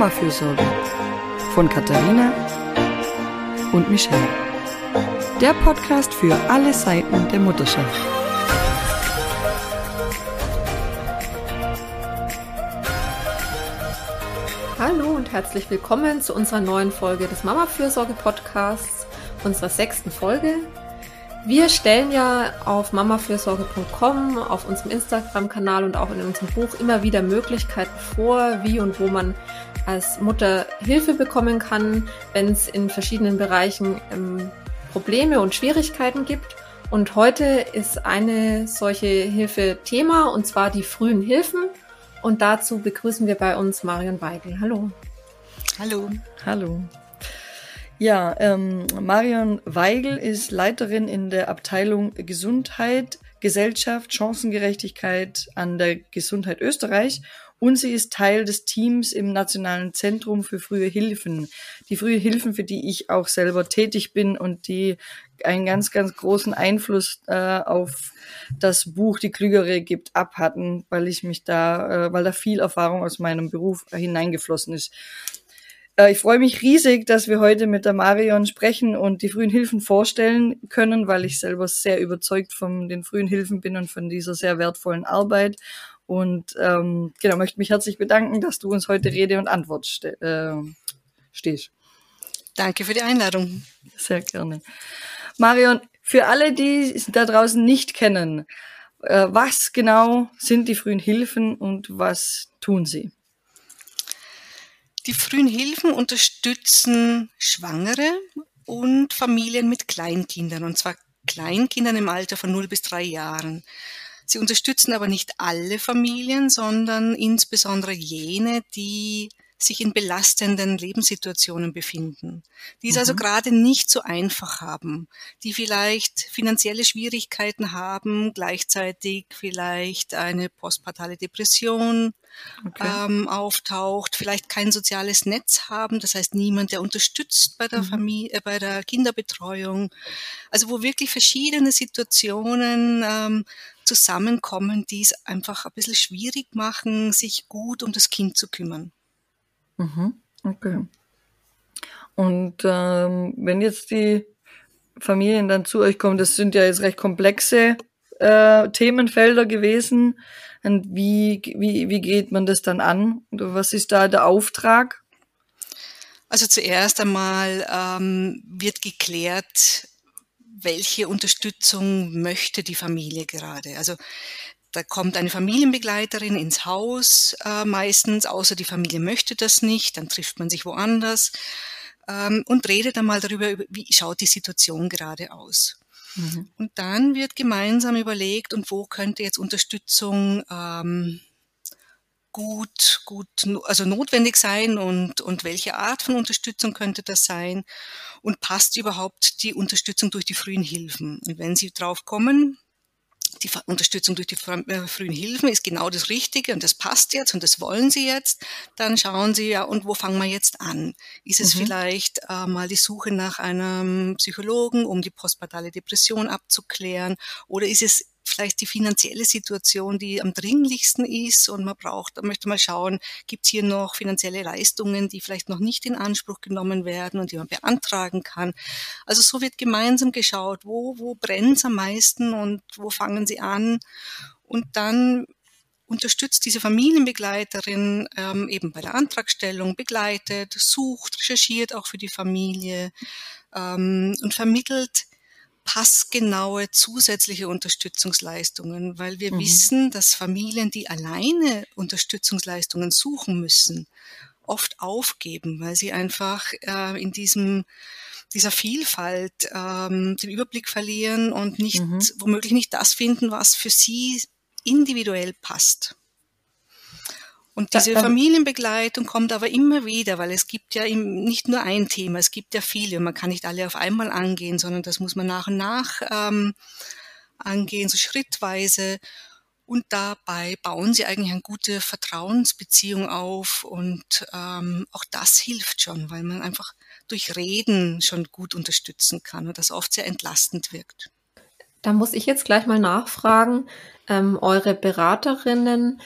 Mama-Fürsorge von Katharina und Michelle. Der Podcast für alle Seiten der Mutterschaft. Hallo und herzlich willkommen zu unserer neuen Folge des Mama-Fürsorge-Podcasts, unserer sechsten Folge. Wir stellen ja auf mamafürsorge.com, auf unserem Instagram-Kanal und auch in unserem Buch immer wieder Möglichkeiten vor, wie und wo man als Mutter Hilfe bekommen kann, wenn es in verschiedenen Bereichen ähm, Probleme und Schwierigkeiten gibt. Und heute ist eine solche Hilfe Thema, und zwar die frühen Hilfen. Und dazu begrüßen wir bei uns Marion Weigel. Hallo. Hallo. Hallo. Ja, ähm, Marion Weigel ist Leiterin in der Abteilung Gesundheit, Gesellschaft, Chancengerechtigkeit an der Gesundheit Österreich und sie ist Teil des Teams im Nationalen Zentrum für frühe Hilfen. Die frühe Hilfen, für die ich auch selber tätig bin und die einen ganz, ganz großen Einfluss äh, auf das Buch Die Klügere gibt ab hatten, weil ich mich da, äh, weil da viel Erfahrung aus meinem Beruf hineingeflossen ist. Äh, ich freue mich riesig, dass wir heute mit der Marion sprechen und die frühen Hilfen vorstellen können, weil ich selber sehr überzeugt von den frühen Hilfen bin und von dieser sehr wertvollen Arbeit. Und ähm, genau, möchte mich herzlich bedanken, dass du uns heute Rede und Antwort ste äh, stehst. Danke für die Einladung. Sehr gerne. Marion, für alle, die es da draußen nicht kennen, äh, was genau sind die frühen Hilfen und was tun sie? Die frühen Hilfen unterstützen Schwangere und Familien mit Kleinkindern, und zwar Kleinkindern im Alter von 0 bis 3 Jahren. Sie unterstützen aber nicht alle Familien, sondern insbesondere jene, die sich in belastenden Lebenssituationen befinden, die es also mhm. also gerade nicht so einfach haben, die vielleicht finanzielle Schwierigkeiten haben, gleichzeitig vielleicht eine postpartale Depression okay. ähm, auftaucht, vielleicht kein soziales Netz haben, das heißt niemand, der unterstützt bei der mhm. Familie, äh, bei der Kinderbetreuung, also wo wirklich verschiedene Situationen ähm, zusammenkommen, die es einfach ein bisschen schwierig machen, sich gut um das Kind zu kümmern. Mhm. Okay. Und ähm, wenn jetzt die Familien dann zu euch kommen, das sind ja jetzt recht komplexe äh, Themenfelder gewesen. Und wie, wie, wie geht man das dann an? Was ist da der Auftrag? Also zuerst einmal ähm, wird geklärt, welche Unterstützung möchte die Familie gerade. Also da kommt eine Familienbegleiterin ins Haus äh, meistens, außer die Familie möchte das nicht, dann trifft man sich woanders ähm, und redet einmal darüber, wie schaut die Situation gerade aus. Mhm. Und dann wird gemeinsam überlegt, und wo könnte jetzt Unterstützung ähm, gut, gut, also notwendig sein und, und welche Art von Unterstützung könnte das sein und passt überhaupt die Unterstützung durch die frühen Hilfen. Und wenn Sie drauf kommen, die Unterstützung durch die äh, frühen Hilfen ist genau das Richtige und das passt jetzt und das wollen Sie jetzt, dann schauen Sie ja, und wo fangen wir jetzt an? Ist es mhm. vielleicht äh, mal die Suche nach einem Psychologen, um die postpartale Depression abzuklären? Oder ist es vielleicht die finanzielle Situation, die am dringlichsten ist und man braucht, da möchte man schauen, gibt es hier noch finanzielle Leistungen, die vielleicht noch nicht in Anspruch genommen werden und die man beantragen kann. Also so wird gemeinsam geschaut, wo, wo brennt es am meisten und wo fangen sie an und dann unterstützt diese Familienbegleiterin ähm, eben bei der Antragstellung, begleitet, sucht, recherchiert auch für die Familie ähm, und vermittelt passgenaue zusätzliche Unterstützungsleistungen, weil wir mhm. wissen, dass Familien, die alleine Unterstützungsleistungen suchen müssen, oft aufgeben, weil sie einfach äh, in diesem dieser Vielfalt ähm, den Überblick verlieren und nicht mhm. womöglich nicht das finden, was für sie individuell passt. Und diese Familienbegleitung kommt aber immer wieder, weil es gibt ja nicht nur ein Thema, es gibt ja viele und man kann nicht alle auf einmal angehen, sondern das muss man nach und nach ähm, angehen, so schrittweise. Und dabei bauen sie eigentlich eine gute Vertrauensbeziehung auf und ähm, auch das hilft schon, weil man einfach durch Reden schon gut unterstützen kann und das oft sehr entlastend wirkt. Da muss ich jetzt gleich mal nachfragen, ähm, eure Beraterinnen,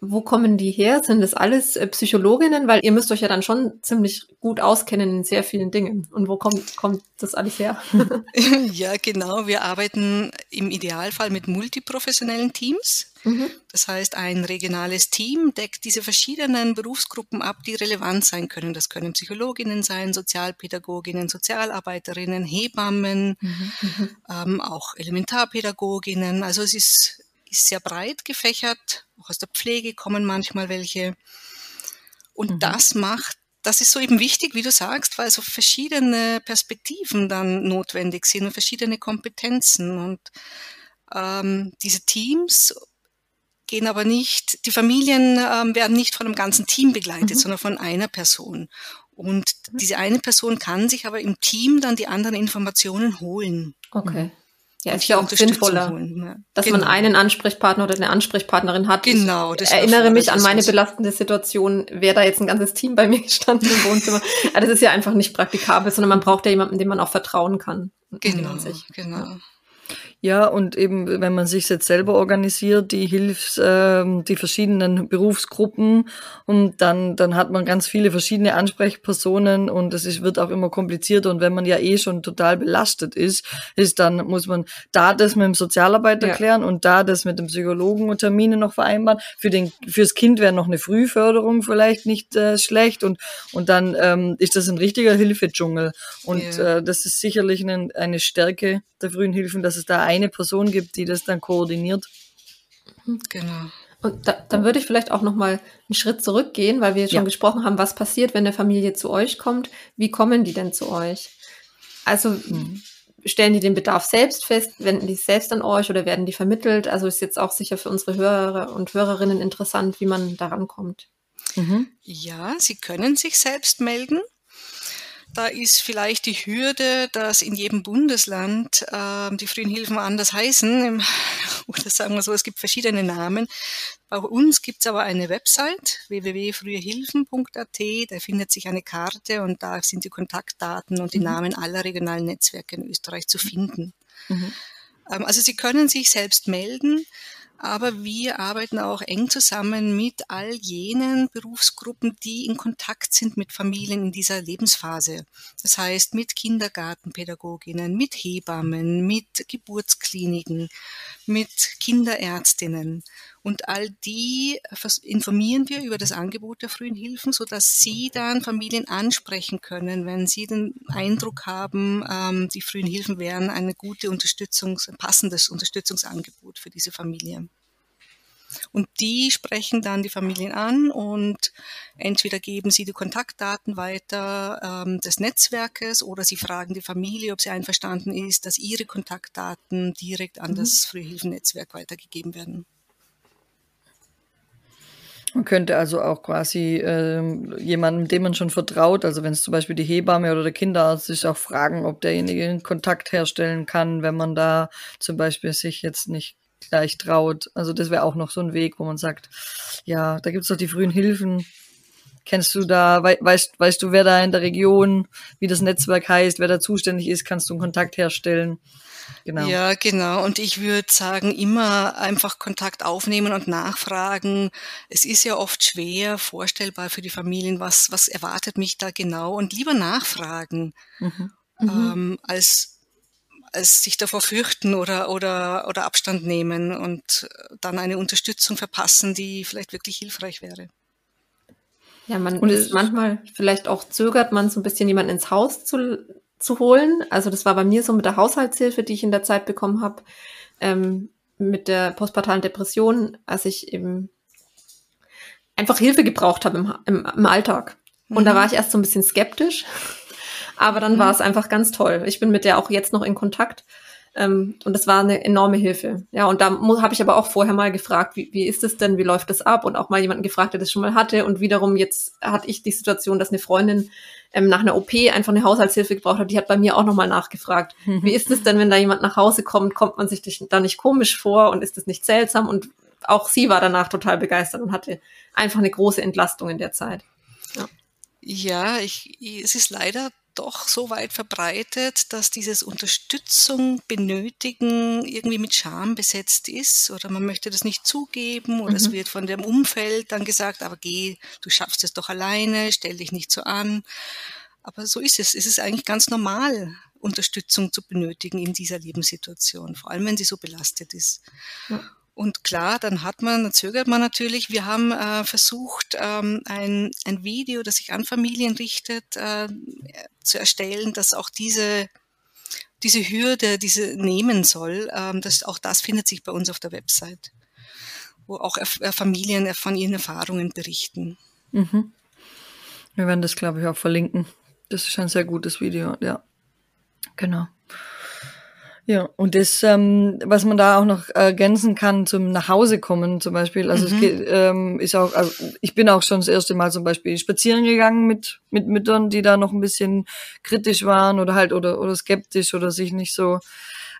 wo kommen die her? Sind das alles äh, Psychologinnen? Weil ihr müsst euch ja dann schon ziemlich gut auskennen in sehr vielen Dingen. Und wo kommt, kommt das alles her? ja, genau. Wir arbeiten im Idealfall mit multiprofessionellen Teams. Mhm. Das heißt, ein regionales Team deckt diese verschiedenen Berufsgruppen ab, die relevant sein können. Das können Psychologinnen sein, Sozialpädagoginnen, Sozialarbeiterinnen, Hebammen, mhm. mhm. ähm, auch Elementarpädagoginnen. Also es ist ist sehr breit gefächert. Auch aus der Pflege kommen manchmal welche. Und mhm. das macht, das ist so eben wichtig, wie du sagst, weil so verschiedene Perspektiven dann notwendig sind und verschiedene Kompetenzen. Und ähm, diese Teams gehen aber nicht, die Familien ähm, werden nicht von einem ganzen Team begleitet, mhm. sondern von einer Person. Und diese eine Person kann sich aber im Team dann die anderen Informationen holen. Okay. Ja, ist ja auch sinnvoller, ja. dass genau. man einen Ansprechpartner oder eine Ansprechpartnerin hat. Genau. Das ich erinnere mich an meine belastende Situation, wäre da jetzt ein ganzes Team bei mir gestanden im Wohnzimmer. das ist ja einfach nicht praktikabel, sondern man braucht ja jemanden, dem man auch vertrauen kann. Genau, genau. Ja. Ja, und eben, wenn man sich jetzt selber organisiert, die Hilfs, äh, die verschiedenen Berufsgruppen, und dann, dann hat man ganz viele verschiedene Ansprechpersonen und es ist, wird auch immer komplizierter. Und wenn man ja eh schon total belastet ist, ist dann muss man da das mit dem Sozialarbeiter ja. klären und da das mit dem Psychologen und Termine noch vereinbaren. Für den, fürs Kind wäre noch eine Frühförderung vielleicht nicht äh, schlecht und, und dann ähm, ist das ein richtiger Hilfedschungel. Und ja. äh, das ist sicherlich eine, eine Stärke der frühen Hilfen, dass es da eine Person gibt, die das dann koordiniert. Genau. Und da, dann würde ich vielleicht auch noch mal einen Schritt zurückgehen, weil wir schon ja. gesprochen haben, was passiert, wenn eine Familie zu euch kommt. Wie kommen die denn zu euch? Also mhm. stellen die den Bedarf selbst fest, wenden die selbst an euch oder werden die vermittelt? Also ist jetzt auch sicher für unsere Hörer und Hörerinnen interessant, wie man daran kommt. Mhm. Ja, sie können sich selbst melden. Da ist vielleicht die Hürde, dass in jedem Bundesland äh, die frühen Hilfen anders heißen. Oder sagen wir so, es gibt verschiedene Namen. Bei uns gibt es aber eine Website www.frühehilfen.at. Da findet sich eine Karte und da sind die Kontaktdaten und die mhm. Namen aller regionalen Netzwerke in Österreich zu finden. Mhm. Ähm, also Sie können sich selbst melden. Aber wir arbeiten auch eng zusammen mit all jenen Berufsgruppen, die in Kontakt sind mit Familien in dieser Lebensphase. Das heißt mit Kindergartenpädagoginnen, mit Hebammen, mit Geburtskliniken, mit Kinderärztinnen. Und all die informieren wir über das Angebot der frühen Hilfen, so dass sie dann Familien ansprechen können, wenn sie den Eindruck haben, ähm, die frühen Hilfen wären eine gute Unterstützungs, ein passendes Unterstützungsangebot für diese Familie. Und die sprechen dann die Familien an und entweder geben sie die Kontaktdaten weiter ähm, des Netzwerkes oder sie fragen die Familie, ob sie einverstanden ist, dass ihre Kontaktdaten direkt an mhm. das Frühhilfennetzwerk weitergegeben werden. Man könnte also auch quasi äh, jemandem, dem man schon vertraut, also wenn es zum Beispiel die Hebamme oder der Kinderarzt ist, auch fragen, ob derjenige einen Kontakt herstellen kann, wenn man da zum Beispiel sich jetzt nicht gleich traut. Also das wäre auch noch so ein Weg, wo man sagt, ja, da gibt's doch die frühen Hilfen. Kennst du da, we weißt, weißt du, wer da in der Region, wie das Netzwerk heißt, wer da zuständig ist, kannst du einen Kontakt herstellen? Genau. Ja, genau. Und ich würde sagen, immer einfach Kontakt aufnehmen und nachfragen. Es ist ja oft schwer vorstellbar für die Familien, was, was erwartet mich da genau und lieber nachfragen, mhm. Ähm, als als sich davor fürchten oder, oder, oder Abstand nehmen und dann eine Unterstützung verpassen, die vielleicht wirklich hilfreich wäre. Ja, man und ist manchmal vielleicht auch zögert man so ein bisschen jemanden ins Haus zu zu holen. Also das war bei mir so mit der Haushaltshilfe, die ich in der Zeit bekommen habe, ähm, mit der postpartalen Depression, als ich eben einfach Hilfe gebraucht habe im, im, im Alltag. Und mhm. da war ich erst so ein bisschen skeptisch, aber dann mhm. war es einfach ganz toll. Ich bin mit der auch jetzt noch in Kontakt ähm, und das war eine enorme Hilfe. Ja, und da habe ich aber auch vorher mal gefragt, wie, wie ist es denn, wie läuft das ab? Und auch mal jemanden gefragt, der das schon mal hatte. Und wiederum jetzt hatte ich die Situation, dass eine Freundin ähm, nach einer OP einfach eine Haushaltshilfe gebraucht hat. Die hat bei mir auch nochmal nachgefragt. Mhm. Wie ist es denn, wenn da jemand nach Hause kommt? Kommt man sich da nicht komisch vor und ist das nicht seltsam? Und auch sie war danach total begeistert und hatte einfach eine große Entlastung in der Zeit. Ja, ja ich, es ist leider doch so weit verbreitet, dass dieses Unterstützung benötigen irgendwie mit Scham besetzt ist oder man möchte das nicht zugeben oder mhm. es wird von dem Umfeld dann gesagt, aber geh, du schaffst es doch alleine, stell dich nicht so an. Aber so ist es. Es ist eigentlich ganz normal, Unterstützung zu benötigen in dieser Lebenssituation, vor allem wenn sie so belastet ist. Ja. Und klar, dann hat man, dann zögert man natürlich. Wir haben äh, versucht, ähm, ein, ein Video, das sich an Familien richtet, äh, zu erstellen, dass auch diese diese Hürde, diese nehmen soll. Ähm, das, auch das findet sich bei uns auf der Website, wo auch äh, Familien von ihren Erfahrungen berichten. Mhm. Wir werden das, glaube ich, auch verlinken. Das ist ein sehr gutes Video, ja. Genau. Ja, und das, ähm, was man da auch noch ergänzen kann zum Nachhausekommen zum Beispiel, also mhm. es geht, ähm, ist auch, also ich bin auch schon das erste Mal zum Beispiel spazieren gegangen mit, mit Müttern, die da noch ein bisschen kritisch waren oder halt oder, oder skeptisch oder sich nicht so,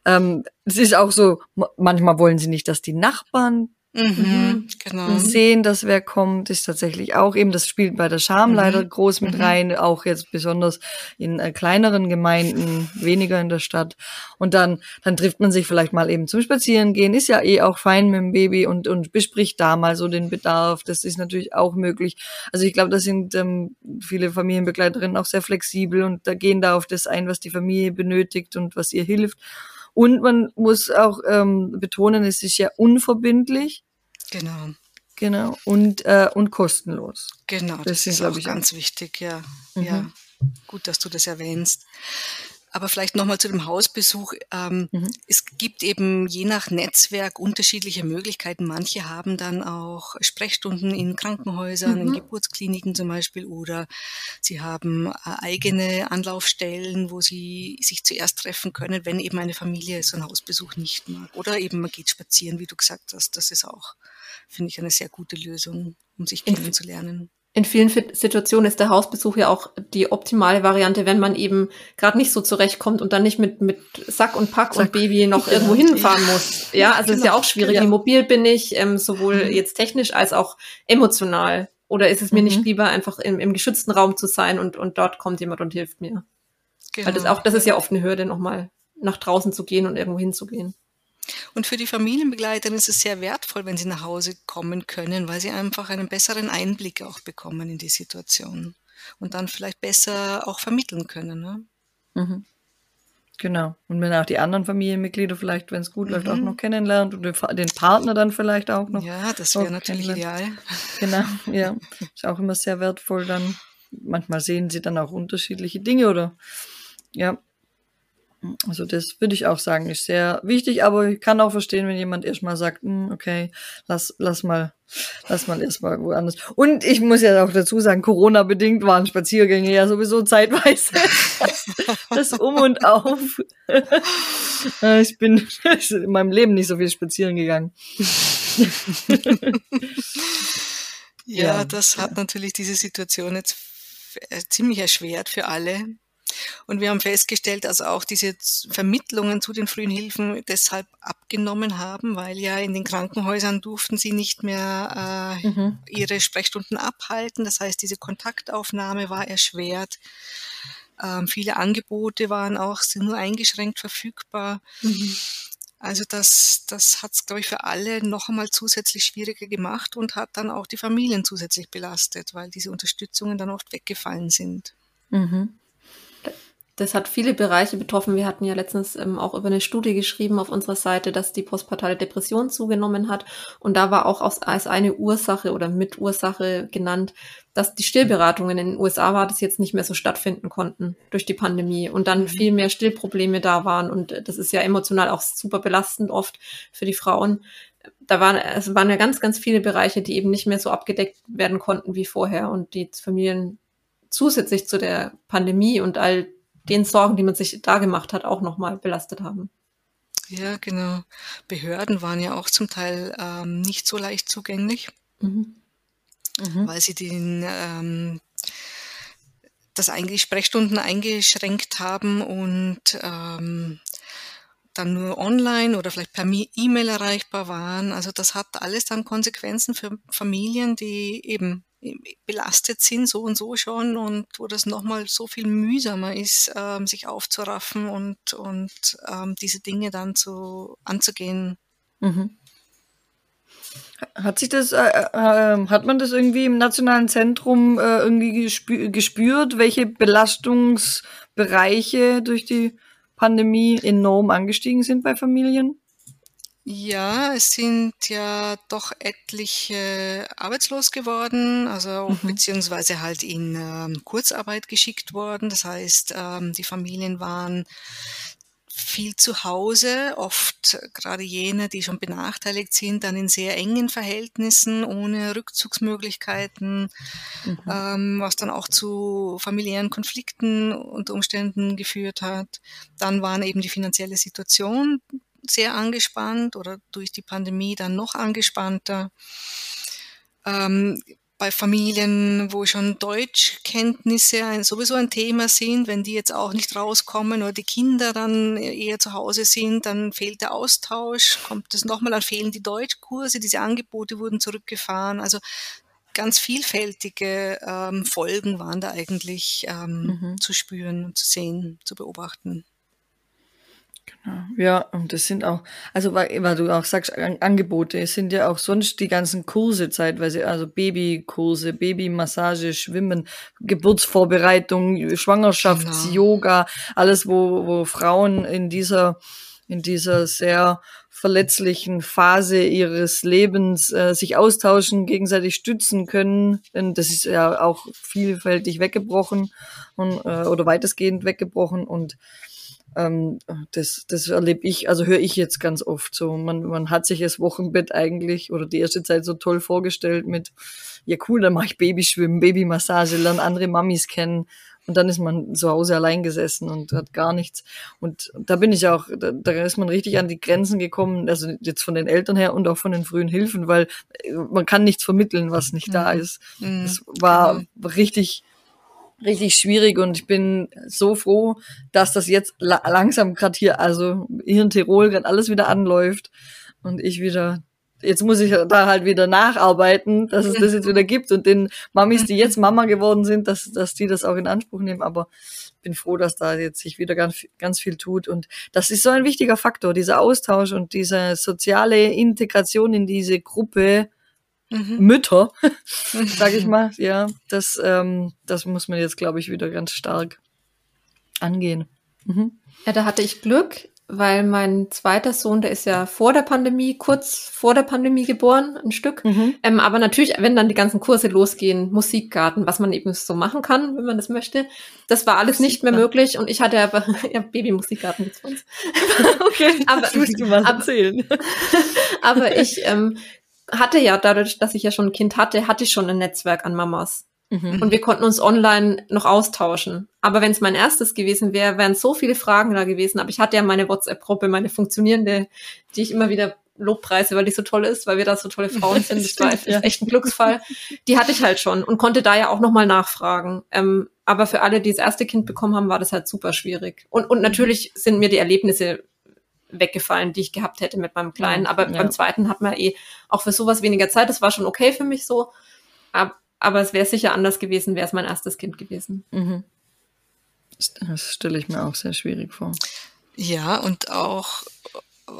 ähm, es ist auch so, manchmal wollen sie nicht, dass die Nachbarn Mhm, genau. Sehen, dass wer kommt, ist tatsächlich auch eben, das spielt bei der Scham mhm. leider groß mit mhm. rein, auch jetzt besonders in äh, kleineren Gemeinden, weniger in der Stadt. Und dann, dann trifft man sich vielleicht mal eben zum Spazierengehen, ist ja eh auch fein mit dem Baby und, und bespricht da mal so den Bedarf. Das ist natürlich auch möglich. Also ich glaube, da sind ähm, viele Familienbegleiterinnen auch sehr flexibel und da gehen da auf das ein, was die Familie benötigt und was ihr hilft. Und man muss auch ähm, betonen, es ist ja unverbindlich. Genau. Genau. Und, äh, und kostenlos. Genau, das, das ist, glaube ich, ganz wichtig, ja. Mhm. Ja. Gut, dass du das erwähnst. Aber vielleicht nochmal zu dem Hausbesuch. Ähm, mhm. Es gibt eben je nach Netzwerk unterschiedliche Möglichkeiten. Manche haben dann auch Sprechstunden in Krankenhäusern, mhm. in Geburtskliniken zum Beispiel, oder sie haben äh, eigene Anlaufstellen, wo sie sich zuerst treffen können, wenn eben eine Familie so einen Hausbesuch nicht mag. Oder eben man geht spazieren, wie du gesagt hast. Das ist auch, finde ich, eine sehr gute Lösung, um sich kennenzulernen in vielen Situationen ist der Hausbesuch ja auch die optimale Variante, wenn man eben gerade nicht so zurechtkommt und dann nicht mit, mit Sack und Pack Sack. und Baby noch genau. irgendwo hinfahren muss. Ja, also genau. ist ja auch schwierig. Ja. Wie mobil bin ich, ähm, sowohl mhm. jetzt technisch als auch emotional? Oder ist es mir mhm. nicht lieber, einfach im, im geschützten Raum zu sein und, und dort kommt jemand und hilft mir? Genau. Weil das auch, das ist ja oft eine Hürde, nochmal nach draußen zu gehen und irgendwo hinzugehen. Und für die Familienbegleiterin ist es sehr wertvoll, wenn sie nach Hause kommen können, weil sie einfach einen besseren Einblick auch bekommen in die Situation und dann vielleicht besser auch vermitteln können. Ne? Mhm. Genau. Und wenn auch die anderen Familienmitglieder vielleicht, wenn es gut mhm. läuft, auch mhm. noch kennenlernt und den Partner dann vielleicht auch noch. Ja, das wäre natürlich ideal. Genau, ja. Ist auch immer sehr wertvoll dann. Manchmal sehen sie dann auch unterschiedliche Dinge oder ja, also das würde ich auch sagen, ist sehr wichtig, aber ich kann auch verstehen, wenn jemand erstmal sagt, hm, okay, lass, lass mal, lass mal erstmal woanders. Und ich muss ja auch dazu sagen, Corona-bedingt waren Spaziergänge ja sowieso zeitweise das Um und Auf. ich bin in meinem Leben nicht so viel spazieren gegangen. ja, ja, das hat natürlich diese Situation jetzt äh, ziemlich erschwert für alle. Und wir haben festgestellt, dass auch diese Vermittlungen zu den frühen Hilfen deshalb abgenommen haben, weil ja in den Krankenhäusern durften sie nicht mehr äh, mhm. ihre Sprechstunden abhalten. Das heißt, diese Kontaktaufnahme war erschwert. Ähm, viele Angebote waren auch sind nur eingeschränkt verfügbar. Mhm. Also das, das hat es, glaube ich, für alle noch einmal zusätzlich schwieriger gemacht und hat dann auch die Familien zusätzlich belastet, weil diese Unterstützungen dann oft weggefallen sind. Mhm das hat viele Bereiche betroffen. Wir hatten ja letztens ähm, auch über eine Studie geschrieben auf unserer Seite, dass die postpartale Depression zugenommen hat. Und da war auch aus, als eine Ursache oder Mitursache genannt, dass die Stillberatungen in den USA war, das jetzt nicht mehr so stattfinden konnten durch die Pandemie und dann mhm. viel mehr Stillprobleme da waren. Und das ist ja emotional auch super belastend oft für die Frauen. Da waren, es waren ja ganz, ganz viele Bereiche, die eben nicht mehr so abgedeckt werden konnten wie vorher und die Familien zusätzlich zu der Pandemie und all den Sorgen, die man sich da gemacht hat, auch nochmal belastet haben. Ja, genau. Behörden waren ja auch zum Teil ähm, nicht so leicht zugänglich, mhm. Mhm. weil sie den ähm, das eigentlich Sprechstunden eingeschränkt haben und ähm, dann nur online oder vielleicht per E-Mail erreichbar waren. Also das hat alles dann Konsequenzen für Familien, die eben belastet sind, so und so schon, und wo das nochmal so viel mühsamer ist, ähm, sich aufzuraffen und, und ähm, diese Dinge dann zu, anzugehen. Mhm. Hat sich das, äh, äh, hat man das irgendwie im nationalen Zentrum äh, irgendwie gespü gespürt, welche Belastungsbereiche durch die Pandemie enorm angestiegen sind bei Familien? Ja, es sind ja doch etliche arbeitslos geworden, also mhm. beziehungsweise halt in ähm, Kurzarbeit geschickt worden. Das heißt, ähm, die Familien waren viel zu Hause, oft gerade jene, die schon benachteiligt sind, dann in sehr engen Verhältnissen, ohne Rückzugsmöglichkeiten, mhm. ähm, was dann auch zu familiären Konflikten unter Umständen geführt hat. Dann waren eben die finanzielle Situation sehr angespannt oder durch die Pandemie dann noch angespannter. Ähm, bei Familien, wo schon Deutschkenntnisse ein, sowieso ein Thema sind, wenn die jetzt auch nicht rauskommen oder die Kinder dann eher zu Hause sind, dann fehlt der Austausch, kommt es nochmal, dann fehlen die Deutschkurse, diese Angebote wurden zurückgefahren. Also ganz vielfältige ähm, Folgen waren da eigentlich ähm, mhm. zu spüren, zu sehen, zu beobachten. Genau. Ja, und das sind auch, also weil, weil du auch sagst, Angebote, es sind ja auch sonst die ganzen Kurse zeitweise, also Babykurse, Babymassage, Schwimmen, Geburtsvorbereitung, Schwangerschafts-Yoga, genau. alles, wo, wo Frauen in dieser, in dieser sehr verletzlichen Phase ihres Lebens äh, sich austauschen, gegenseitig stützen können. Denn das ist ja auch vielfältig weggebrochen und, äh, oder weitestgehend weggebrochen und ähm, das, das erlebe ich, also höre ich jetzt ganz oft so. Man, man hat sich das Wochenbett eigentlich oder die erste Zeit so toll vorgestellt mit, ja cool, dann mache ich Babyschwimmen, Babymassage, lerne andere Mamis kennen. Und dann ist man zu Hause allein gesessen und hat gar nichts. Und da bin ich auch, da, da ist man richtig an die Grenzen gekommen, also jetzt von den Eltern her und auch von den frühen Hilfen, weil äh, man kann nichts vermitteln, was nicht mhm. da ist. Mhm. Das war genau. richtig, richtig schwierig und ich bin so froh, dass das jetzt la langsam gerade hier, also hier in Tirol gerade alles wieder anläuft und ich wieder jetzt muss ich da halt wieder nacharbeiten, dass es das jetzt wieder gibt und den Mamis, die jetzt Mama geworden sind, dass, dass die das auch in Anspruch nehmen. Aber bin froh, dass da jetzt sich wieder ganz, ganz viel tut. Und das ist so ein wichtiger Faktor, dieser Austausch und diese soziale Integration in diese Gruppe, mhm. Mütter, sage ich mal. Ja, das, ähm, das muss man jetzt, glaube ich, wieder ganz stark angehen. Mhm. Ja, da hatte ich Glück, weil mein zweiter Sohn, der ist ja vor der Pandemie, kurz vor der Pandemie geboren, ein Stück. Mhm. Ähm, aber natürlich, wenn dann die ganzen Kurse losgehen, Musikgarten, was man eben so machen kann, wenn man das möchte, das war alles nicht mehr möglich. Und ich hatte aber, ja, Baby-Musikgarten gibt's bei uns. okay, aber, tust du mal erzählen. aber ich ähm, hatte ja dadurch, dass ich ja schon ein Kind hatte, hatte ich schon ein Netzwerk an Mamas. Mhm. Und wir konnten uns online noch austauschen. Aber wenn es mein erstes gewesen wäre, wären so viele Fragen da gewesen. Aber ich hatte ja meine WhatsApp-Gruppe, meine funktionierende, die ich immer wieder Lobpreise, weil die so toll ist, weil wir da so tolle Frauen sind. Das war ja. echt ein Glücksfall. Die hatte ich halt schon und konnte da ja auch nochmal nachfragen. Ähm, aber für alle, die das erste Kind bekommen haben, war das halt super schwierig. Und, und natürlich sind mir die Erlebnisse weggefallen, die ich gehabt hätte mit meinem Kleinen. Aber ja. beim zweiten hat man eh auch für sowas weniger Zeit. Das war schon okay für mich so. Aber, aber es wäre sicher anders gewesen, wäre es mein erstes Kind gewesen. Mhm. Das stelle ich mir auch sehr schwierig vor. Ja, und auch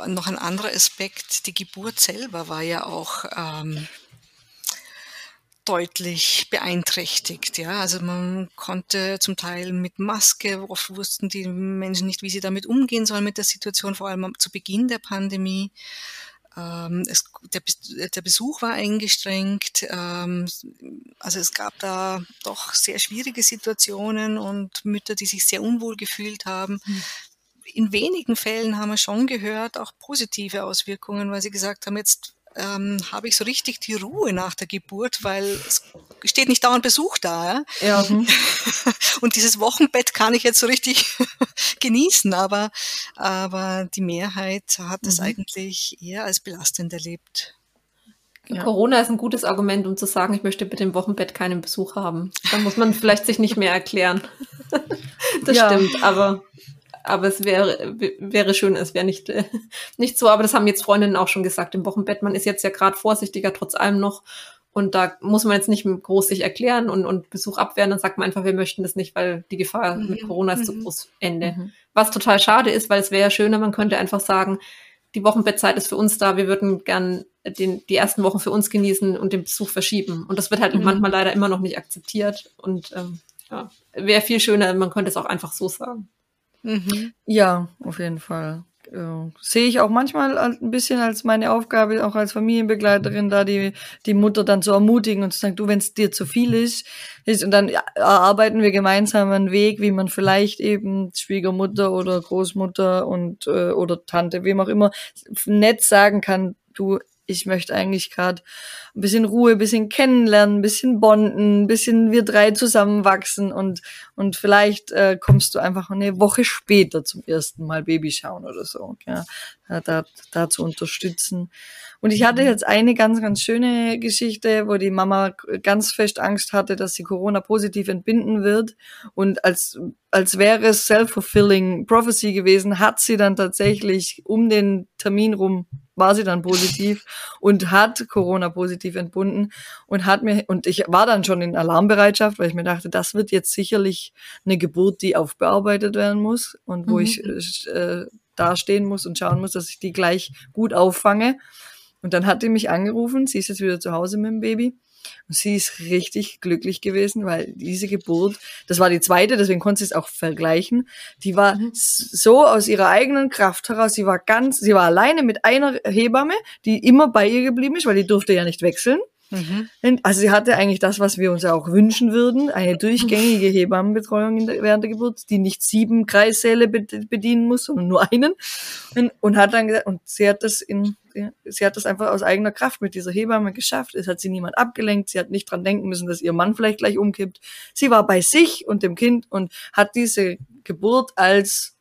noch ein anderer Aspekt, die Geburt selber war ja auch ähm, deutlich beeinträchtigt. Ja, also man konnte zum Teil mit Maske, oft wussten die Menschen nicht, wie sie damit umgehen sollen mit der Situation, vor allem zu Beginn der Pandemie. Ähm, es, der, der, Besuch war eingeschränkt. Ähm, also es gab da doch sehr schwierige Situationen und Mütter, die sich sehr unwohl gefühlt haben. Mhm. In wenigen Fällen haben wir schon gehört, auch positive Auswirkungen, weil sie gesagt haben, jetzt ähm, habe ich so richtig die Ruhe nach der Geburt, weil es steht nicht dauernd Besuch da. Ja? ja. Mhm. Und dieses Wochenbett kann ich jetzt so richtig genießen, aber, aber die Mehrheit hat es mhm. eigentlich eher als belastend erlebt. Ja. Corona ist ein gutes Argument, um zu sagen, ich möchte mit dem Wochenbett keinen Besuch haben. Dann muss man vielleicht sich nicht mehr erklären. das ja. stimmt, aber aber es wäre, wäre schön, es wäre nicht, äh, nicht so. Aber das haben jetzt Freundinnen auch schon gesagt im Wochenbett. Man ist jetzt ja gerade vorsichtiger trotz allem noch. Und da muss man jetzt nicht groß sich erklären und, und Besuch abwehren, dann sagt man einfach, wir möchten das nicht, weil die Gefahr mhm. mit Corona ist zu mhm. groß. Ende. Mhm. Was total schade ist, weil es wäre ja schöner, man könnte einfach sagen, die Wochenbettzeit ist für uns da, wir würden gern den, die ersten Wochen für uns genießen und den Besuch verschieben. Und das wird halt mhm. manchmal leider immer noch nicht akzeptiert. Und ähm, ja, wäre viel schöner, man könnte es auch einfach so sagen. Mhm. Ja, auf jeden Fall. Ja, sehe ich auch manchmal ein bisschen als meine Aufgabe, auch als Familienbegleiterin, da die, die Mutter dann zu ermutigen und zu sagen, du, wenn es dir zu viel ist, ist, und dann erarbeiten wir gemeinsam einen Weg, wie man vielleicht eben Schwiegermutter oder Großmutter und äh, oder Tante, wem auch immer, nett sagen kann, du, ich möchte eigentlich gerade ein bisschen Ruhe, ein bisschen kennenlernen, ein bisschen bonden, ein bisschen wir drei zusammenwachsen und, und vielleicht äh, kommst du einfach eine Woche später zum ersten Mal Baby schauen oder so, ja, da, da zu unterstützen. Und ich hatte mhm. jetzt eine ganz, ganz schöne Geschichte, wo die Mama ganz fest Angst hatte, dass sie Corona positiv entbinden wird. Und als, als wäre es self-fulfilling prophecy gewesen, hat sie dann tatsächlich um den Termin rum war sie dann positiv und hat Corona positiv entbunden und hat mir, und ich war dann schon in Alarmbereitschaft, weil ich mir dachte, das wird jetzt sicherlich eine Geburt, die aufbearbeitet werden muss und wo mhm. ich äh, dastehen muss und schauen muss, dass ich die gleich gut auffange. Und dann hat die mich angerufen, sie ist jetzt wieder zu Hause mit dem Baby. Und sie ist richtig glücklich gewesen, weil diese Geburt, das war die zweite, deswegen konnte sie es auch vergleichen, die war mhm. so aus ihrer eigenen Kraft heraus, sie war ganz, sie war alleine mit einer Hebamme, die immer bei ihr geblieben ist, weil die durfte ja nicht wechseln. Mhm. Also sie hatte eigentlich das, was wir uns ja auch wünschen würden, eine durchgängige Hebammenbetreuung der, während der Geburt, die nicht sieben Kreissäle bedienen muss, sondern nur einen. Und hat dann gesagt, und sie hat das in, sie hat das einfach aus eigener Kraft mit dieser Hebamme geschafft. Es hat sie niemand abgelenkt, sie hat nicht dran denken müssen, dass ihr Mann vielleicht gleich umkippt. Sie war bei sich und dem Kind und hat diese Geburt als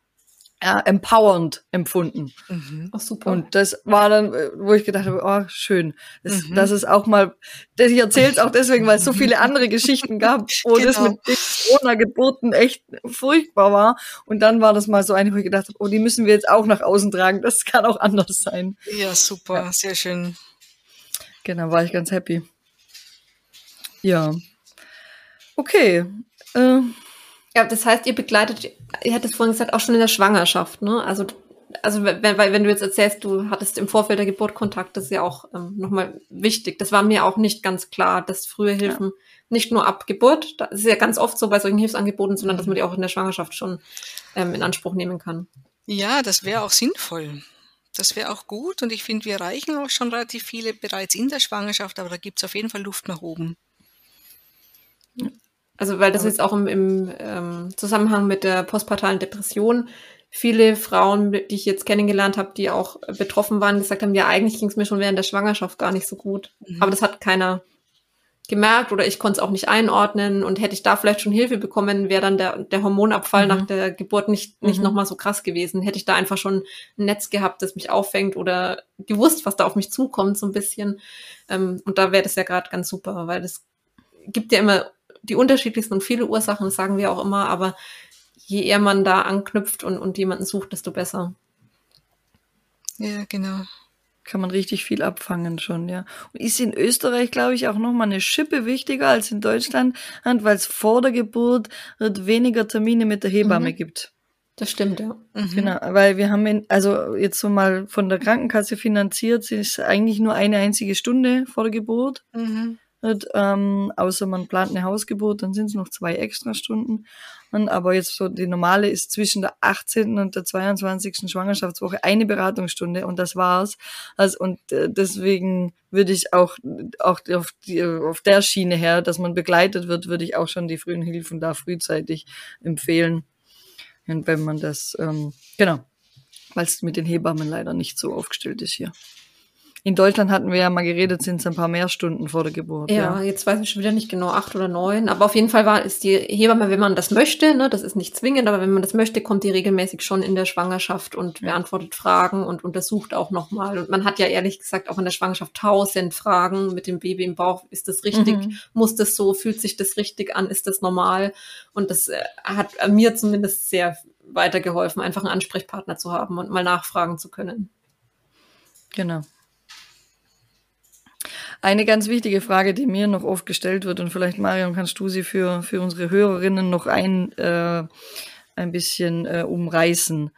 ja, empowernd empfunden. Mhm. Ach, super. Und das war dann, äh, wo ich gedacht habe, oh, schön. Das, mhm. das ist auch mal, ich erzähle es auch deswegen, weil es so viele andere Geschichten gab, wo genau. das mit Corona-Geburten echt furchtbar war. Und dann war das mal so eine, wo ich gedacht habe, oh, die müssen wir jetzt auch nach außen tragen. Das kann auch anders sein. Ja, super, ja. sehr schön. Genau, war ich ganz happy. Ja. Okay. Äh, ja, das heißt, ihr begleitet, ihr hattest vorhin gesagt, auch schon in der Schwangerschaft, ne? Also, also wenn, weil wenn du jetzt erzählst, du hattest im Vorfeld der Geburt Kontakt, das ist ja auch ähm, nochmal wichtig. Das war mir auch nicht ganz klar, dass frühe Hilfen ja. nicht nur ab Geburt, das ist ja ganz oft so bei solchen Hilfsangeboten, sondern dass man die auch in der Schwangerschaft schon ähm, in Anspruch nehmen kann. Ja, das wäre auch sinnvoll. Das wäre auch gut und ich finde, wir erreichen auch schon relativ viele bereits in der Schwangerschaft, aber da gibt es auf jeden Fall Luft nach oben. Also weil das jetzt auch im, im ähm, Zusammenhang mit der postpartalen Depression viele Frauen, die ich jetzt kennengelernt habe, die auch betroffen waren, gesagt haben, ja, eigentlich ging es mir schon während der Schwangerschaft gar nicht so gut. Mhm. Aber das hat keiner gemerkt oder ich konnte es auch nicht einordnen und hätte ich da vielleicht schon Hilfe bekommen, wäre dann der, der Hormonabfall mhm. nach der Geburt nicht, nicht mhm. nochmal so krass gewesen. Hätte ich da einfach schon ein Netz gehabt, das mich auffängt oder gewusst, was da auf mich zukommt, so ein bisschen. Ähm, und da wäre das ja gerade ganz super, weil das gibt ja immer die unterschiedlichsten und viele Ursachen, das sagen wir auch immer, aber je eher man da anknüpft und, und jemanden sucht, desto besser. Ja, genau. Kann man richtig viel abfangen schon, ja. Und ist in Österreich, glaube ich, auch nochmal eine Schippe wichtiger als in Deutschland, weil es vor der Geburt weniger Termine mit der Hebamme mhm. gibt. Das stimmt, ja. Mhm. Genau, weil wir haben, in, also jetzt so mal von der Krankenkasse finanziert, ist eigentlich nur eine einzige Stunde vor der Geburt. Mhm wird, ähm, außer man plant eine Hausgeburt, dann sind es noch zwei Extrastunden. Und, aber jetzt so die normale ist zwischen der 18. und der 22. Schwangerschaftswoche eine Beratungsstunde und das war's. Also und äh, deswegen würde ich auch auch auf, die, auf der Schiene her, dass man begleitet wird, würde ich auch schon die frühen Hilfen da frühzeitig empfehlen. Und wenn man das ähm, genau, weil es mit den Hebammen leider nicht so aufgestellt ist hier. In Deutschland hatten wir ja mal geredet, sind es ein paar mehr Stunden vor der Geburt. Ja, ja, jetzt weiß ich schon wieder nicht genau, acht oder neun. Aber auf jeden Fall war, ist die Hebamme, wenn man das möchte, ne, das ist nicht zwingend, aber wenn man das möchte, kommt die regelmäßig schon in der Schwangerschaft und beantwortet Fragen und untersucht auch nochmal. Und man hat ja ehrlich gesagt auch in der Schwangerschaft tausend Fragen mit dem Baby im Bauch. Ist das richtig? Mhm. Muss das so? Fühlt sich das richtig an? Ist das normal? Und das äh, hat mir zumindest sehr weitergeholfen, einfach einen Ansprechpartner zu haben und mal nachfragen zu können. Genau. Eine ganz wichtige Frage, die mir noch oft gestellt wird, und vielleicht, Marion, kannst du sie für, für unsere Hörerinnen noch ein, äh, ein bisschen äh, umreißen.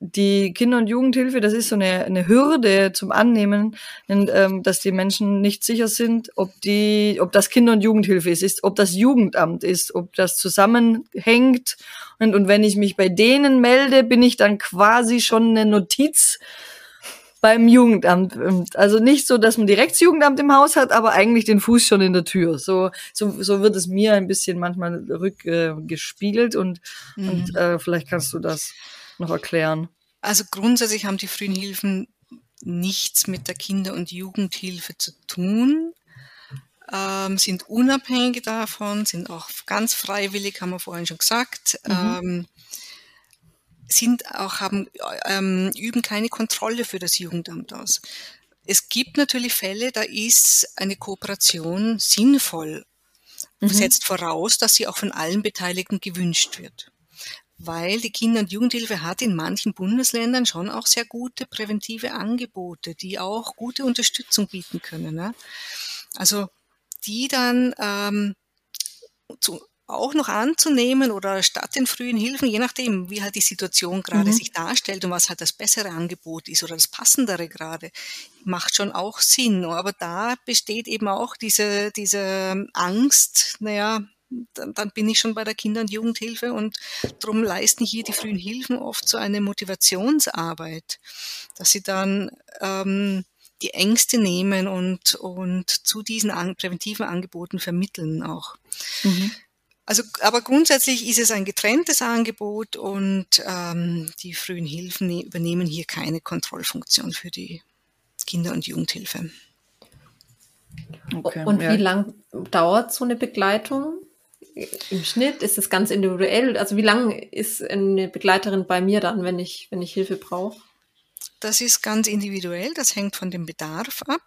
Die Kinder- und Jugendhilfe, das ist so eine, eine Hürde zum Annehmen, und, ähm, dass die Menschen nicht sicher sind, ob die, ob das Kinder- und Jugendhilfe ist, ist, ob das Jugendamt ist, ob das zusammenhängt. Und, und wenn ich mich bei denen melde, bin ich dann quasi schon eine Notiz beim Jugendamt. Also nicht so, dass man direkt das Jugendamt im Haus hat, aber eigentlich den Fuß schon in der Tür. So, so, so wird es mir ein bisschen manchmal rückgespiegelt äh, und, mhm. und äh, vielleicht kannst du das noch erklären. Also grundsätzlich haben die frühen Hilfen nichts mit der Kinder- und Jugendhilfe zu tun, ähm, sind unabhängig davon, sind auch ganz freiwillig, haben wir vorhin schon gesagt. Mhm. Ähm, sind auch, haben, ähm, üben keine Kontrolle für das Jugendamt aus. Es gibt natürlich Fälle, da ist eine Kooperation sinnvoll, mhm. setzt voraus, dass sie auch von allen Beteiligten gewünscht wird. Weil die Kinder- und Jugendhilfe hat in manchen Bundesländern schon auch sehr gute präventive Angebote, die auch gute Unterstützung bieten können. Ne? Also die dann ähm, zu, auch noch anzunehmen oder statt den frühen Hilfen, je nachdem, wie halt die Situation gerade mhm. sich darstellt und was halt das bessere Angebot ist oder das passendere gerade, macht schon auch Sinn. Aber da besteht eben auch diese, diese Angst, naja, dann, dann bin ich schon bei der Kinder- und Jugendhilfe und darum leisten hier die frühen Hilfen oft so eine Motivationsarbeit, dass sie dann ähm, die Ängste nehmen und, und zu diesen an, präventiven Angeboten vermitteln auch. Mhm. Also, aber grundsätzlich ist es ein getrenntes Angebot und ähm, die frühen Hilfen ne-, übernehmen hier keine Kontrollfunktion für die Kinder- und Jugendhilfe. Okay, und ja. wie lang dauert so eine Begleitung? Im Schnitt ist es ganz individuell. Also wie lange ist eine Begleiterin bei mir dann, wenn ich, wenn ich Hilfe brauche? Das ist ganz individuell. Das hängt von dem Bedarf ab.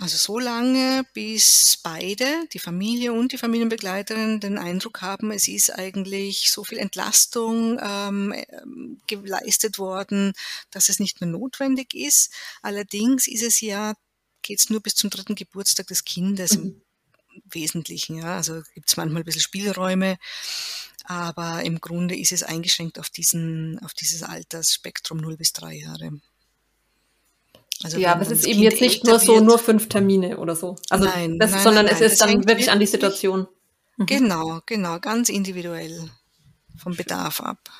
Also so lange, bis beide, die Familie und die Familienbegleiterin, den Eindruck haben, es ist eigentlich so viel Entlastung ähm, ähm, geleistet worden, dass es nicht mehr notwendig ist. Allerdings ist es ja, geht es nur bis zum dritten Geburtstag des Kindes mhm. im Wesentlichen. Ja. Also gibt es manchmal ein bisschen Spielräume, aber im Grunde ist es eingeschränkt auf, diesen, auf dieses Altersspektrum 0 bis 3 Jahre. Also ja, aber es ist eben jetzt nicht nur so, nur fünf Termine oder so. Also nein, das, nein, sondern nein, es ist dann wirklich an die Situation. Mhm. Genau, genau, ganz individuell vom Bedarf ab.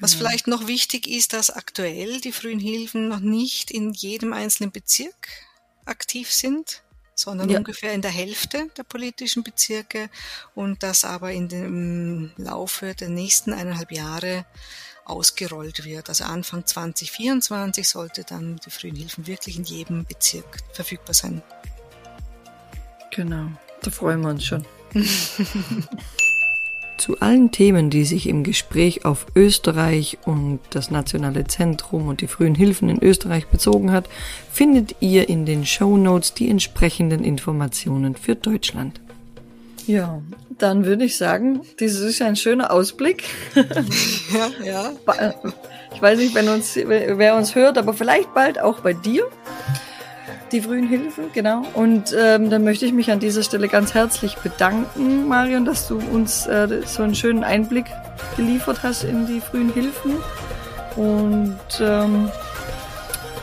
Was genau. vielleicht noch wichtig ist, dass aktuell die frühen Hilfen noch nicht in jedem einzelnen Bezirk aktiv sind, sondern ja. ungefähr in der Hälfte der politischen Bezirke und dass aber in dem Laufe der nächsten eineinhalb Jahre ausgerollt wird. Also Anfang 2024 sollte dann die frühen Hilfen wirklich in jedem Bezirk verfügbar sein. Genau, da freuen wir uns schon. Zu allen Themen, die sich im Gespräch auf Österreich und das Nationale Zentrum und die frühen Hilfen in Österreich bezogen hat, findet ihr in den Show Notes die entsprechenden Informationen für Deutschland. Ja, dann würde ich sagen, dieses ist ein schöner Ausblick. ja, ja. Ich weiß nicht, wenn uns, wer uns hört, aber vielleicht bald auch bei dir. Die frühen Hilfen, genau. Und ähm, dann möchte ich mich an dieser Stelle ganz herzlich bedanken, Marion, dass du uns äh, so einen schönen Einblick geliefert hast in die frühen Hilfen. Und ähm,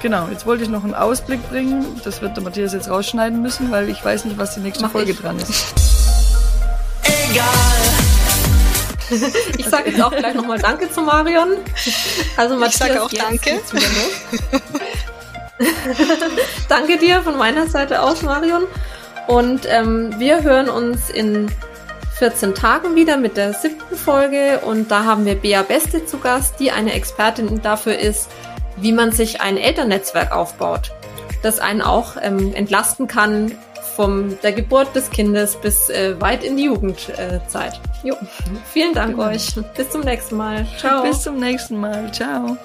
genau, jetzt wollte ich noch einen Ausblick bringen. Das wird der Matthias jetzt rausschneiden müssen, weil ich weiß nicht, was die nächste Mach Folge ich. dran ist egal. Ich sage jetzt auch gleich nochmal Danke zu Marion. Also Matthias, ich sage auch Danke. danke dir von meiner Seite aus, Marion. Und ähm, wir hören uns in 14 Tagen wieder mit der siebten Folge. Und da haben wir Bea Beste zu Gast, die eine Expertin dafür ist, wie man sich ein Elternnetzwerk aufbaut, das einen auch ähm, entlasten kann, von der Geburt des Kindes bis äh, weit in die Jugendzeit. Äh, jo. Vielen Dank genau. euch. Bis zum nächsten Mal. Ciao. Bis zum nächsten Mal. Ciao.